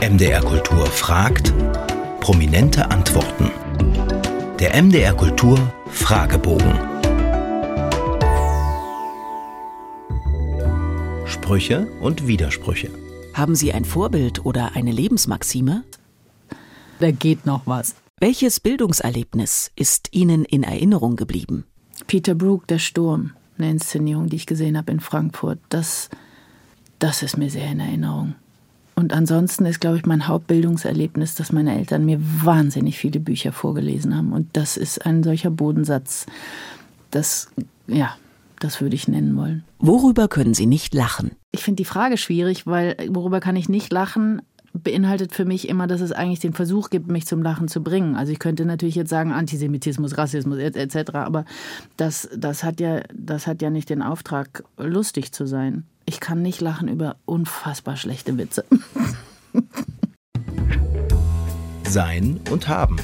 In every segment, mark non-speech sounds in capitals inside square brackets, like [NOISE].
MDR Kultur fragt, prominente Antworten. Der MDR Kultur Fragebogen. Sprüche und Widersprüche. Haben Sie ein Vorbild oder eine Lebensmaxime? Da geht noch was. Welches Bildungserlebnis ist Ihnen in Erinnerung geblieben? Peter Brook, Der Sturm, eine Inszenierung, die ich gesehen habe in Frankfurt. Das, das ist mir sehr in Erinnerung. Und ansonsten ist, glaube ich, mein Hauptbildungserlebnis, dass meine Eltern mir wahnsinnig viele Bücher vorgelesen haben. Und das ist ein solcher Bodensatz, das, ja, das würde ich nennen wollen. Worüber können Sie nicht lachen? Ich finde die Frage schwierig, weil worüber kann ich nicht lachen? beinhaltet für mich immer, dass es eigentlich den Versuch gibt, mich zum Lachen zu bringen. Also ich könnte natürlich jetzt sagen Antisemitismus, Rassismus etc., aber das, das, hat ja, das hat ja nicht den Auftrag, lustig zu sein. Ich kann nicht lachen über unfassbar schlechte Witze. Sein und haben.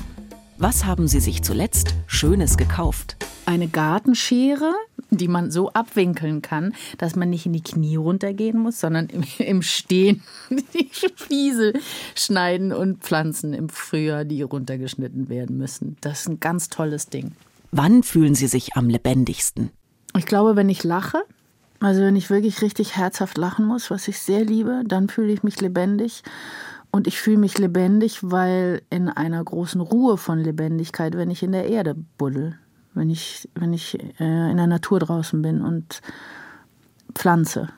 Was haben Sie sich zuletzt Schönes gekauft? Eine Gartenschere, die man so abwinkeln kann, dass man nicht in die Knie runtergehen muss, sondern im, im Stehen [LAUGHS] die Fliese schneiden und Pflanzen im Frühjahr, die runtergeschnitten werden müssen. Das ist ein ganz tolles Ding. Wann fühlen Sie sich am lebendigsten? Ich glaube, wenn ich lache, also wenn ich wirklich richtig herzhaft lachen muss, was ich sehr liebe, dann fühle ich mich lebendig. Und ich fühle mich lebendig, weil in einer großen Ruhe von Lebendigkeit, wenn ich in der Erde buddel, wenn ich, wenn ich äh, in der Natur draußen bin und pflanze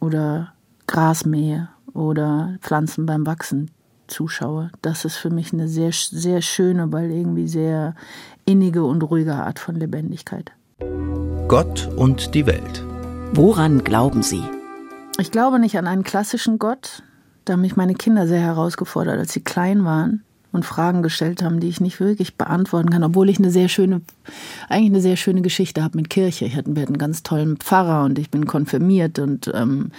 oder Gras mähe oder Pflanzen beim Wachsen zuschaue. Das ist für mich eine sehr, sehr schöne, weil irgendwie sehr innige und ruhige Art von Lebendigkeit. Gott und die Welt. Woran glauben Sie? Ich glaube nicht an einen klassischen Gott. Da haben mich meine Kinder sehr herausgefordert, als sie klein waren und Fragen gestellt haben, die ich nicht wirklich beantworten kann, obwohl ich eine sehr schöne, eigentlich eine sehr schöne Geschichte habe mit Kirche. Ich hatte, wir hatten einen ganz tollen Pfarrer und ich bin konfirmiert und ähm,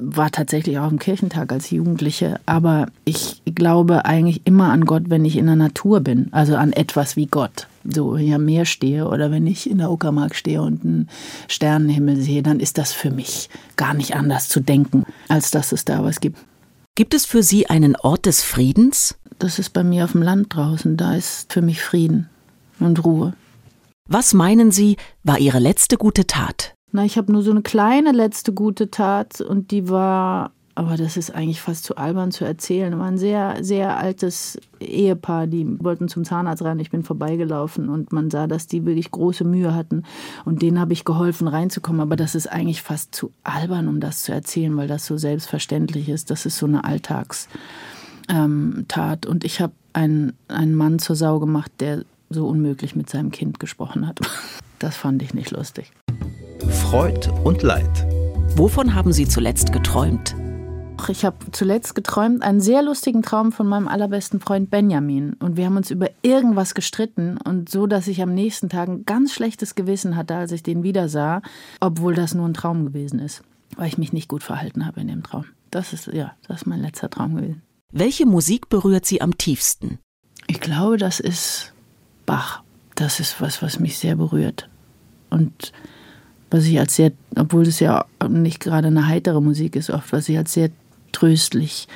war tatsächlich auch im Kirchentag als Jugendliche. Aber ich glaube eigentlich immer an Gott, wenn ich in der Natur bin, also an etwas wie Gott. So, wenn ich am Meer stehe oder wenn ich in der Uckermark stehe und einen Sternenhimmel sehe, dann ist das für mich gar nicht anders zu denken, als dass es da was gibt. Gibt es für Sie einen Ort des Friedens? Das ist bei mir auf dem Land draußen. Da ist für mich Frieden und Ruhe. Was meinen Sie, war Ihre letzte gute Tat? Na, ich habe nur so eine kleine letzte gute Tat und die war, aber das ist eigentlich fast zu albern zu erzählen. War ein sehr, sehr altes Ehepaar, die wollten zum Zahnarzt rein. Ich bin vorbeigelaufen und man sah, dass die wirklich große Mühe hatten. Und denen habe ich geholfen, reinzukommen. Aber das ist eigentlich fast zu albern, um das zu erzählen, weil das so selbstverständlich ist. Das ist so eine Alltagstat. Ähm, und ich habe einen, einen Mann zur Sau gemacht, der so unmöglich mit seinem Kind gesprochen hat. [LAUGHS] Das fand ich nicht lustig. Freud und Leid. Wovon haben Sie zuletzt geträumt? Ich habe zuletzt geträumt, einen sehr lustigen Traum von meinem allerbesten Freund Benjamin. Und wir haben uns über irgendwas gestritten und so, dass ich am nächsten Tag ein ganz schlechtes Gewissen hatte, als ich den wieder sah, obwohl das nur ein Traum gewesen ist, weil ich mich nicht gut verhalten habe in dem Traum. Das ist, ja, das ist mein letzter Traum gewesen. Welche Musik berührt Sie am tiefsten? Ich glaube, das ist Bach. Das ist was, was mich sehr berührt. Und was ich als sehr, obwohl es ja nicht gerade eine heitere Musik ist, oft, was ich als sehr tröstlich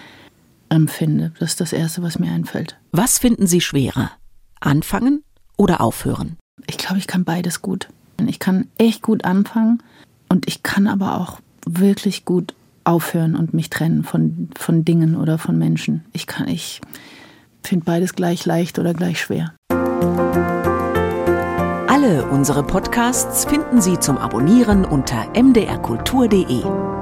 empfinde. Das ist das Erste, was mir einfällt. Was finden Sie schwerer? Anfangen oder aufhören? Ich glaube, ich kann beides gut. Ich kann echt gut anfangen und ich kann aber auch wirklich gut aufhören und mich trennen von, von Dingen oder von Menschen. Ich kann, ich finde beides gleich leicht oder gleich schwer. Alle unsere Podcasts finden Sie zum Abonnieren unter mdrkultur.de.